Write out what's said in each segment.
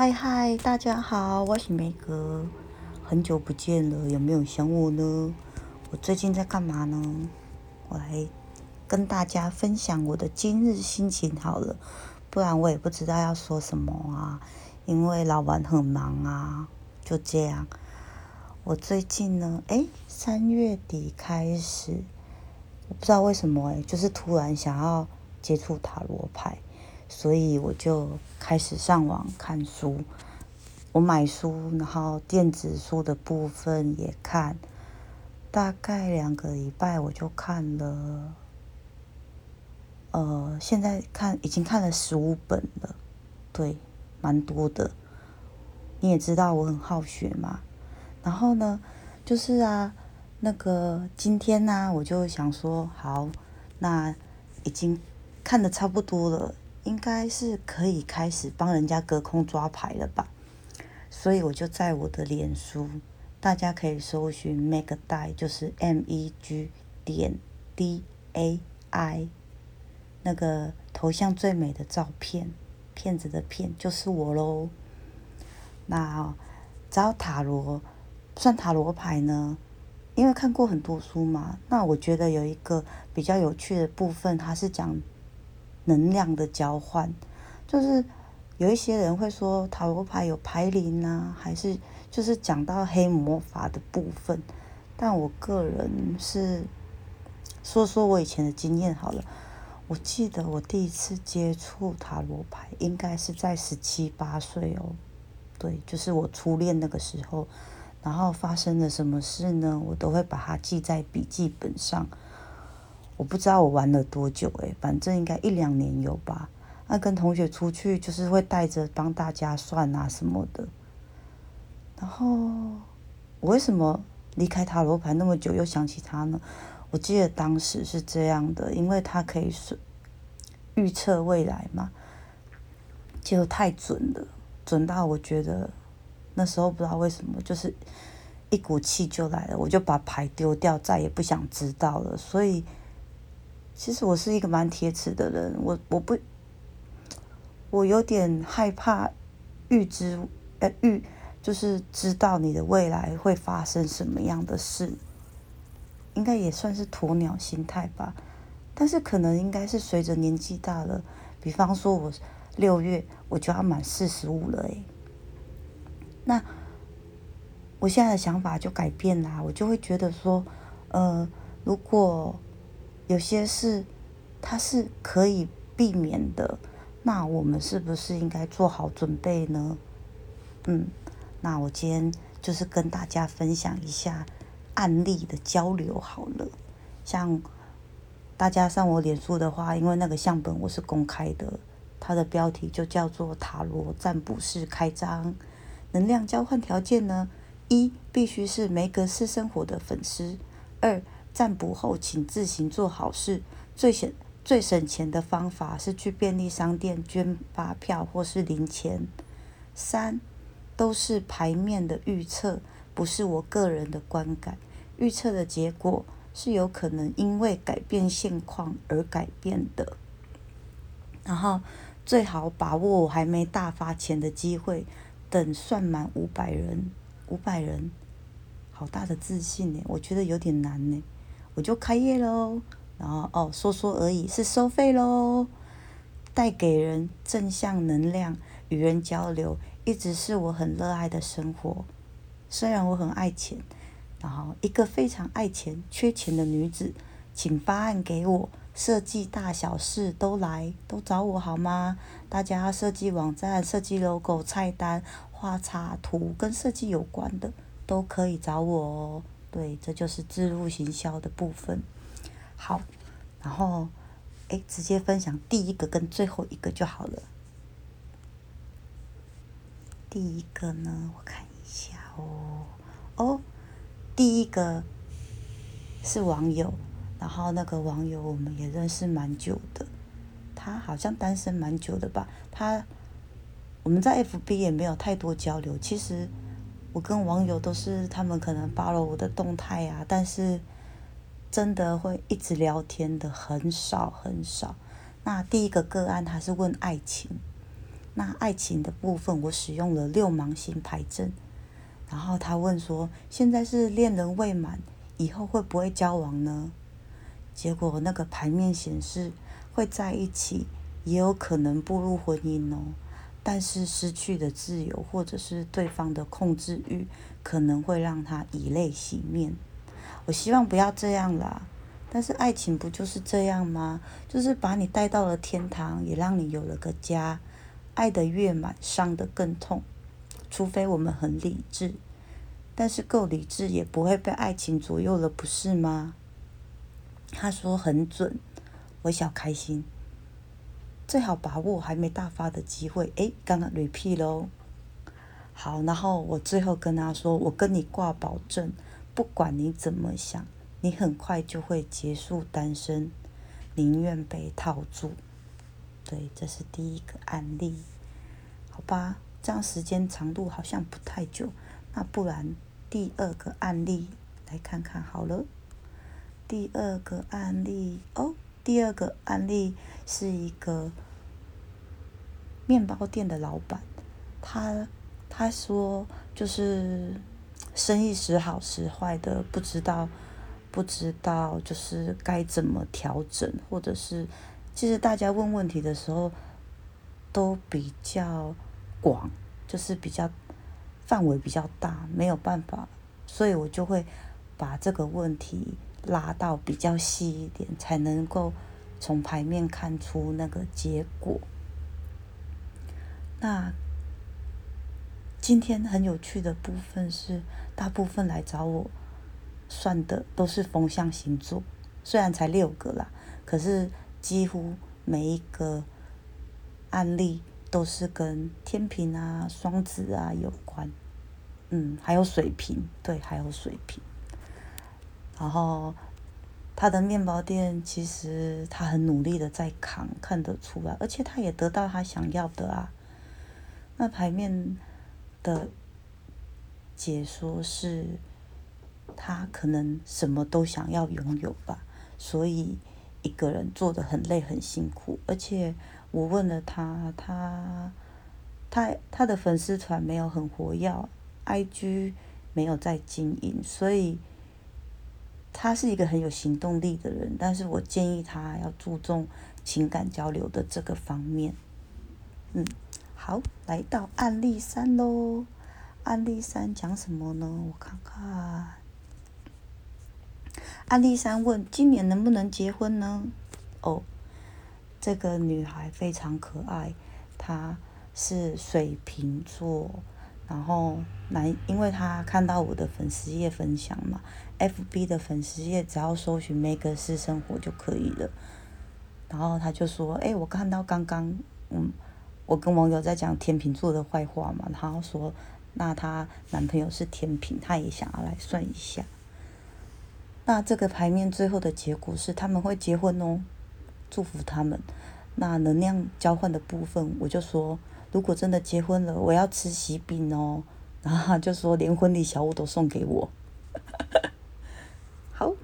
嗨嗨，大家好，我是梅格，很久不见了，有没有想我呢？我最近在干嘛呢？我来跟大家分享我的今日心情好了，不然我也不知道要说什么啊，因为老板很忙啊，就这样。我最近呢，诶，三月底开始，我不知道为什么诶，就是突然想要接触塔罗牌。所以我就开始上网看书，我买书，然后电子书的部分也看，大概两个礼拜我就看了，呃，现在看已经看了十五本了，对，蛮多的。你也知道我很好学嘛，然后呢，就是啊，那个今天呢，我就想说，好，那已经看得差不多了。应该是可以开始帮人家隔空抓牌了吧，所以我就在我的脸书，大家可以搜寻 Megdai，就是 M E G 点 D A I，那个头像最美的照片，骗子的骗就是我喽。那找塔罗算塔罗牌呢？因为看过很多书嘛，那我觉得有一个比较有趣的部分，它是讲。能量的交换，就是有一些人会说塔罗牌有牌灵啊，还是就是讲到黑魔法的部分。但我个人是说说我以前的经验好了。我记得我第一次接触塔罗牌，应该是在十七八岁哦。对，就是我初恋那个时候。然后发生了什么事呢？我都会把它记在笔记本上。我不知道我玩了多久诶，反正应该一两年有吧。那跟同学出去就是会带着帮大家算啊什么的。然后我为什么离开塔罗牌那么久又想起它呢？我记得当时是这样的，因为它可以是预测未来嘛，就太准了，准到我觉得那时候不知道为什么就是一股气就来了，我就把牌丢掉，再也不想知道了，所以。其实我是一个蛮铁齿的人，我我不，我有点害怕预知，呃预就是知道你的未来会发生什么样的事，应该也算是鸵鸟心态吧。但是可能应该是随着年纪大了，比方说我六月我就要满四十五了诶，那我现在的想法就改变啦，我就会觉得说，呃，如果。有些事，它是可以避免的，那我们是不是应该做好准备呢？嗯，那我今天就是跟大家分享一下案例的交流好了。像大家上我脸书的话，因为那个相本我是公开的，它的标题就叫做塔罗占卜式开张。能量交换条件呢？一，必须是梅格斯生活的粉丝。二。占卜后，请自行做好事。最省最省钱的方法是去便利商店捐发票或是零钱。三，都是牌面的预测，不是我个人的观感。预测的结果是有可能因为改变现况而改变的。然后最好把握我还没大发钱的机会，等算满五百人，五百人，好大的自信呢，我觉得有点难呢。我就开业喽，然后哦，说说而已，是收费喽。带给人正向能量，与人交流，一直是我很热爱的生活。虽然我很爱钱，然后一个非常爱钱、缺钱的女子，请发案给我，设计大小事都来，都找我好吗？大家设计网站、设计 logo、菜单、画插图，跟设计有关的，都可以找我哦。对，这就是自入行销的部分。好，然后，哎，直接分享第一个跟最后一个就好了。第一个呢，我看一下哦，哦，第一个是网友，然后那个网友我们也认识蛮久的，他好像单身蛮久的吧？他，我们在 FB 也没有太多交流，其实。我跟网友都是他们可能 follow 我的动态啊，但是真的会一直聊天的很少很少。那第一个个案他是问爱情，那爱情的部分，我使用了六芒星牌阵。然后他问说：“现在是恋人未满，以后会不会交往呢？”结果那个牌面显示会在一起，也有可能步入婚姻哦。但是失去的自由，或者是对方的控制欲，可能会让他以泪洗面。我希望不要这样啦。但是爱情不就是这样吗？就是把你带到了天堂，也让你有了个家。爱得越满，伤得更痛。除非我们很理智，但是够理智也不会被爱情左右了，不是吗？他说很准，我小开心。最好把握还没大发的机会。诶，刚刚 repeat 喽。好，然后我最后跟他说，我跟你挂保证，不管你怎么想，你很快就会结束单身，宁愿被套住。对，这是第一个案例，好吧？这样时间长度好像不太久，那不然第二个案例来看看好了。第二个案例哦，第二个案例是一个面包店的老板，他他说就是生意时好时坏的，不知道不知道就是该怎么调整，或者是。其实大家问问题的时候都比较广，就是比较范围比较大，没有办法，所以我就会把这个问题拉到比较细一点，才能够从牌面看出那个结果。那今天很有趣的部分是，大部分来找我算的都是风象星座，虽然才六个啦，可是。几乎每一个案例都是跟天平啊、双子啊有关，嗯，还有水瓶，对，还有水瓶。然后他的面包店其实他很努力的在扛，看得出来，而且他也得到他想要的啊。那牌面的解说是，他可能什么都想要拥有吧，所以。一个人做得很累很辛苦，而且我问了他，他他他的粉丝团没有很活跃，IG 没有在经营，所以他是一个很有行动力的人。但是我建议他要注重情感交流的这个方面。嗯，好，来到案例三喽。案例三讲什么呢？我看看。案例三问：今年能不能结婚呢？哦，这个女孩非常可爱，她是水瓶座，然后男，因为她看到我的粉丝页分享嘛，FB 的粉丝页只要搜寻梅格斯生活就可以了。然后她就说：“哎，我看到刚刚，嗯，我跟网友在讲天秤座的坏话嘛，然后说，那她男朋友是天秤，她也想要来算一下。”那这个牌面最后的结果是他们会结婚哦，祝福他们。那能量交换的部分，我就说，如果真的结婚了，我要吃喜饼哦。然后就说连婚礼小物都送给我。好，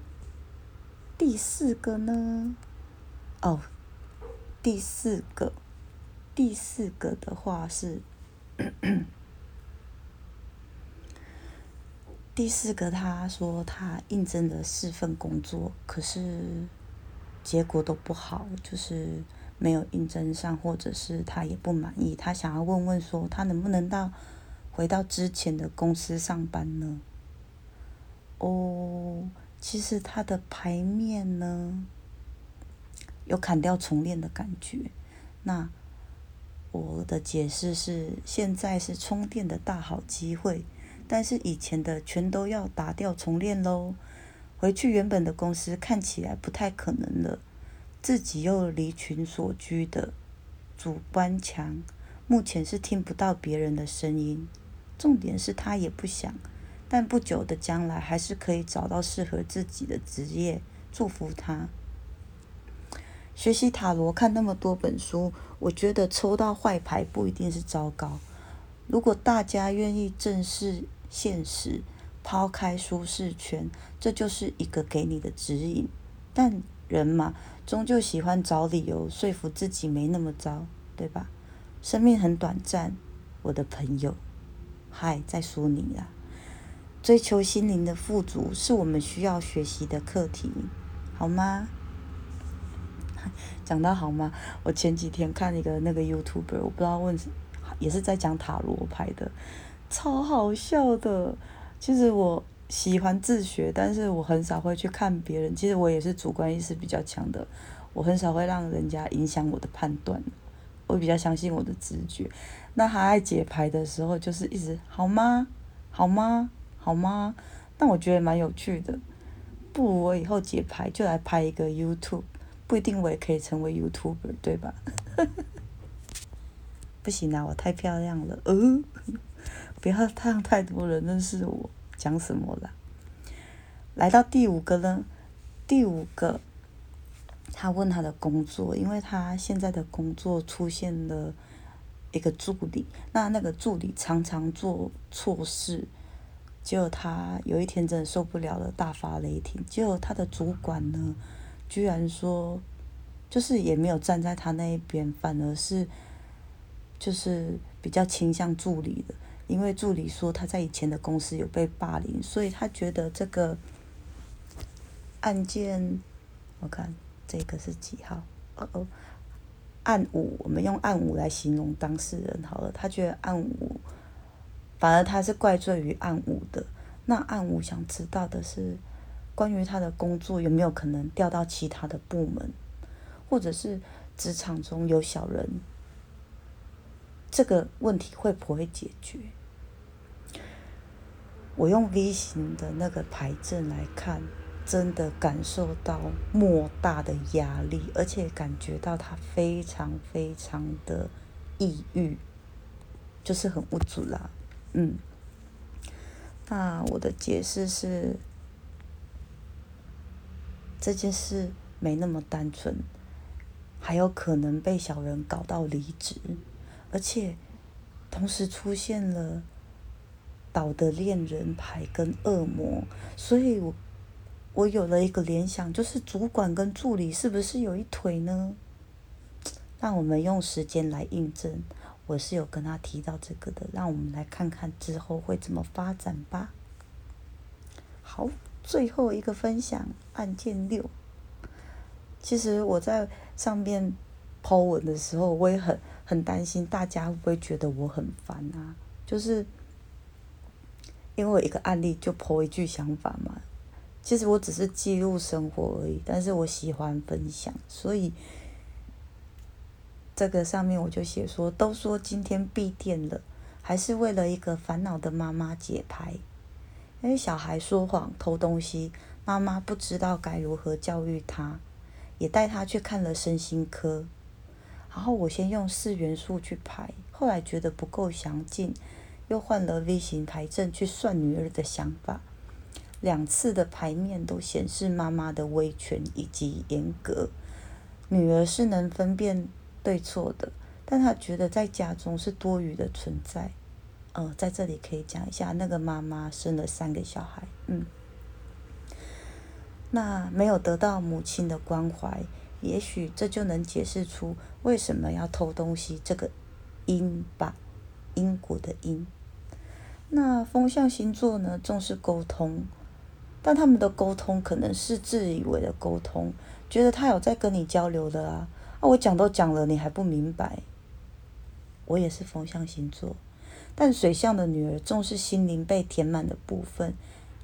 第四个呢？哦，第四个，第四个的话是。第四个，他说他应征了四份工作，可是结果都不好，就是没有应征上，或者是他也不满意。他想要问问说，他能不能到回到之前的公司上班呢？哦，其实他的牌面呢，有砍掉重练的感觉。那我的解释是，现在是充电的大好机会。但是以前的全都要打掉重练喽，回去原本的公司看起来不太可能了，自己又离群索居的，主观强，目前是听不到别人的声音，重点是他也不想，但不久的将来还是可以找到适合自己的职业，祝福他。学习塔罗看那么多本书，我觉得抽到坏牌不一定是糟糕，如果大家愿意正视。现实，抛开舒适圈，这就是一个给你的指引。但人嘛，终究喜欢找理由说服自己没那么糟，对吧？生命很短暂，我的朋友。嗨，在说你啦。追求心灵的富足是我们需要学习的课题，好吗？讲到好吗？我前几天看一个那个 YouTuber，我不知道问，也是在讲塔罗牌的，超好笑的。其实我喜欢自学，但是我很少会去看别人。其实我也是主观意识比较强的，我很少会让人家影响我的判断。我比较相信我的直觉。那他爱解牌的时候，就是一直好吗？好吗？好吗？但我觉得蛮有趣的。不如我以后解牌就来拍一个 YouTube，不一定我也可以成为 YouTuber，对吧？不行啊，我太漂亮了，呃，不要让太多人认识我。讲什么啦？来到第五个呢？第五个。他问他的工作，因为他现在的工作出现了一个助理，那那个助理常常做错事，结果他有一天真的受不了了，大发雷霆。结果他的主管呢，居然说，就是也没有站在他那一边，反而是就是比较倾向助理的，因为助理说他在以前的公司有被霸凌，所以他觉得这个案件，我看。这个是几号？哦哦，案五，我们用案五来形容当事人好了。他觉得案五，反而他是怪罪于案五的。那案五想知道的是，关于他的工作有没有可能调到其他的部门，或者是职场中有小人，这个问题会不会解决？我用 V 型的那个牌阵来看。真的感受到莫大的压力，而且感觉到他非常非常的抑郁，就是很无助啦。嗯，那我的解释是，这件事没那么单纯，还有可能被小人搞到离职，而且同时出现了倒的恋人牌跟恶魔，所以我。我有了一个联想，就是主管跟助理是不是有一腿呢？让我们用时间来印证。我是有跟他提到这个的，让我们来看看之后会怎么发展吧。好，最后一个分享案件六。其实我在上面 po 文的时候，我也很很担心大家会不会觉得我很烦啊？就是因为我一个案例就 po 一句想法嘛。其实我只是记录生活而已，但是我喜欢分享，所以这个上面我就写说，都说今天闭店了，还是为了一个烦恼的妈妈解牌。因为小孩说谎偷东西，妈妈不知道该如何教育他，也带他去看了身心科。然后我先用四元素去排，后来觉得不够详尽，又换了 V 型牌阵去算女儿的想法。两次的牌面都显示妈妈的威权以及严格，女儿是能分辨对错的，但她觉得在家中是多余的存在。呃，在这里可以讲一下，那个妈妈生了三个小孩，嗯，那没有得到母亲的关怀，也许这就能解释出为什么要偷东西这个因吧，因果的因。那风象星座呢，重视沟通。但他们的沟通可能是自以为的沟通，觉得他有在跟你交流的啊，啊，我讲都讲了，你还不明白？我也是风象星座，但水象的女儿重视心灵被填满的部分，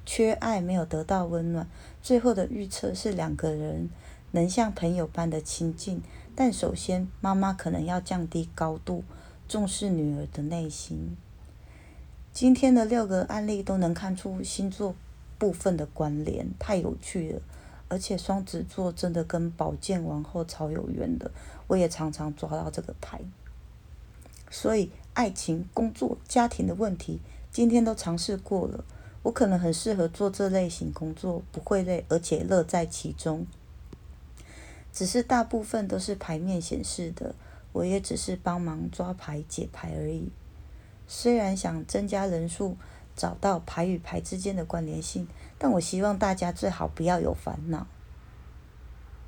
缺爱没有得到温暖，最后的预测是两个人能像朋友般的亲近，但首先妈妈可能要降低高度，重视女儿的内心。今天的六个案例都能看出星座。部分的关联太有趣了，而且双子座真的跟宝剑王后超有缘的，我也常常抓到这个牌。所以爱情、工作、家庭的问题，今天都尝试过了，我可能很适合做这类型工作，不会累，而且乐在其中。只是大部分都是牌面显示的，我也只是帮忙抓牌、解牌而已。虽然想增加人数。找到牌与牌之间的关联性，但我希望大家最好不要有烦恼。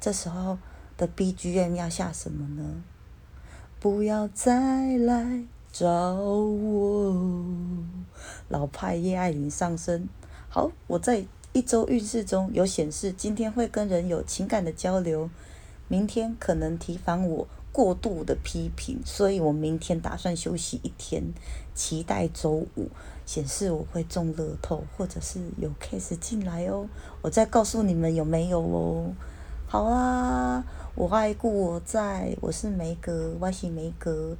这时候的 BGM 要下什么呢？不要再来找我。老派叶爱玲上身。好，我在一周运势中有显示，今天会跟人有情感的交流，明天可能提防我过度的批评，所以我明天打算休息一天，期待周五显示我会中乐透，或者是有 case 进来哦。我再告诉你们有没有哦。好啦，我爱故我在，我是梅格，我是梅格，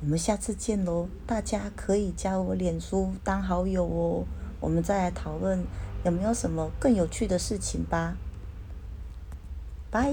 我们下次见喽。大家可以加我脸书当好友哦，我们再来讨论有没有什么更有趣的事情吧。拜。